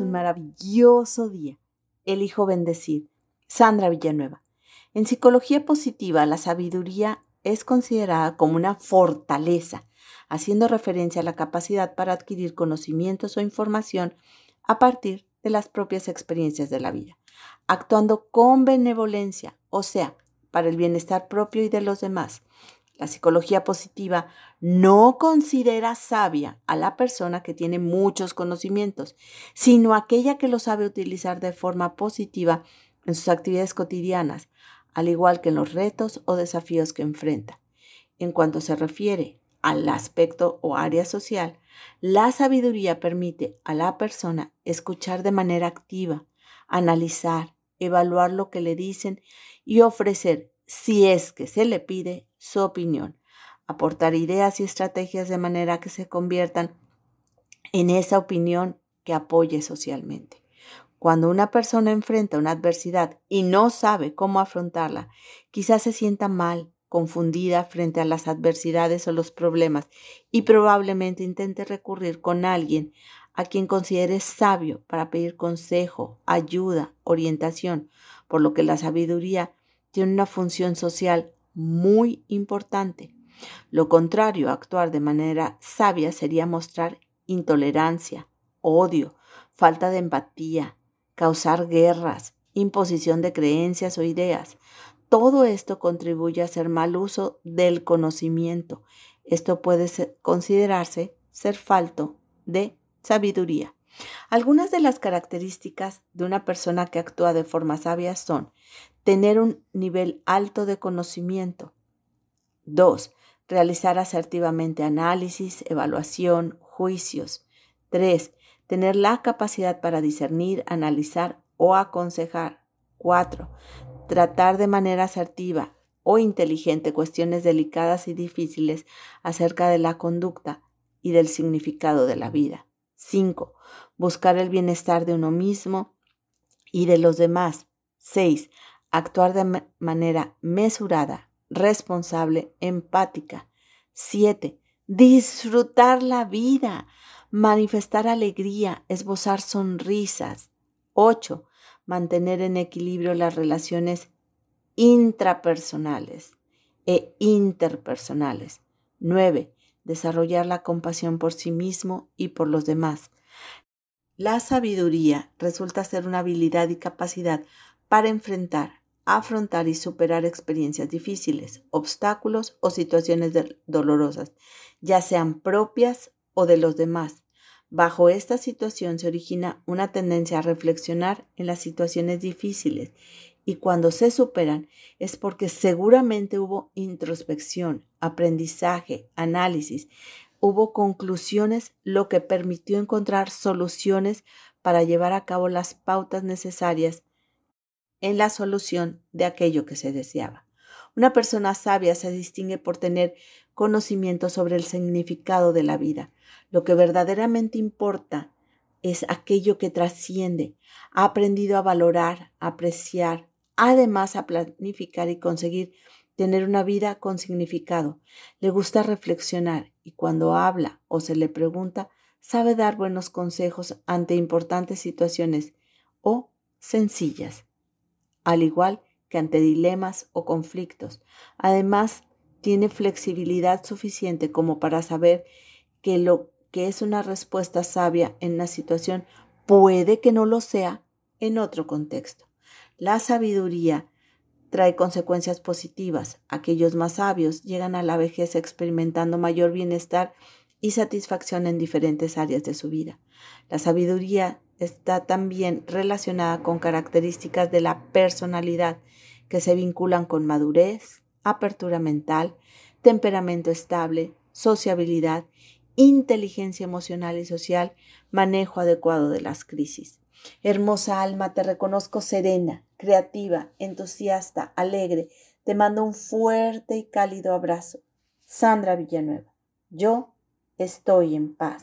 un maravilloso día. Elijo bendecir. Sandra Villanueva. En psicología positiva, la sabiduría es considerada como una fortaleza, haciendo referencia a la capacidad para adquirir conocimientos o información a partir de las propias experiencias de la vida, actuando con benevolencia, o sea, para el bienestar propio y de los demás. La psicología positiva no considera sabia a la persona que tiene muchos conocimientos, sino aquella que lo sabe utilizar de forma positiva en sus actividades cotidianas, al igual que en los retos o desafíos que enfrenta. En cuanto se refiere al aspecto o área social, la sabiduría permite a la persona escuchar de manera activa, analizar, evaluar lo que le dicen y ofrecer, si es que se le pide, su opinión, aportar ideas y estrategias de manera que se conviertan en esa opinión que apoye socialmente. Cuando una persona enfrenta una adversidad y no sabe cómo afrontarla, quizás se sienta mal, confundida frente a las adversidades o los problemas y probablemente intente recurrir con alguien a quien considere sabio para pedir consejo, ayuda, orientación, por lo que la sabiduría tiene una función social muy importante. Lo contrario actuar de manera sabia sería mostrar intolerancia, odio, falta de empatía, causar guerras, imposición de creencias o ideas. Todo esto contribuye a hacer mal uso del conocimiento. Esto puede considerarse ser falto de sabiduría. Algunas de las características de una persona que actúa de forma sabia son tener un nivel alto de conocimiento. 2. Realizar asertivamente análisis, evaluación, juicios. 3. Tener la capacidad para discernir, analizar o aconsejar. 4. Tratar de manera asertiva o inteligente cuestiones delicadas y difíciles acerca de la conducta y del significado de la vida. 5. Buscar el bienestar de uno mismo y de los demás. 6 actuar de manera mesurada, responsable, empática. 7. Disfrutar la vida, manifestar alegría, esbozar sonrisas. 8. Mantener en equilibrio las relaciones intrapersonales e interpersonales. 9. Desarrollar la compasión por sí mismo y por los demás. La sabiduría resulta ser una habilidad y capacidad para enfrentar afrontar y superar experiencias difíciles, obstáculos o situaciones dolorosas, ya sean propias o de los demás. Bajo esta situación se origina una tendencia a reflexionar en las situaciones difíciles y cuando se superan es porque seguramente hubo introspección, aprendizaje, análisis, hubo conclusiones, lo que permitió encontrar soluciones para llevar a cabo las pautas necesarias en la solución de aquello que se deseaba. Una persona sabia se distingue por tener conocimiento sobre el significado de la vida. Lo que verdaderamente importa es aquello que trasciende. Ha aprendido a valorar, a apreciar, además a planificar y conseguir tener una vida con significado. Le gusta reflexionar y cuando habla o se le pregunta, sabe dar buenos consejos ante importantes situaciones o sencillas al igual que ante dilemas o conflictos. Además, tiene flexibilidad suficiente como para saber que lo que es una respuesta sabia en una situación puede que no lo sea en otro contexto. La sabiduría trae consecuencias positivas. Aquellos más sabios llegan a la vejez experimentando mayor bienestar y satisfacción en diferentes áreas de su vida. La sabiduría está también relacionada con características de la personalidad que se vinculan con madurez, apertura mental, temperamento estable, sociabilidad, inteligencia emocional y social, manejo adecuado de las crisis. Hermosa alma, te reconozco serena, creativa, entusiasta, alegre. Te mando un fuerte y cálido abrazo. Sandra Villanueva. Yo estoy en paz.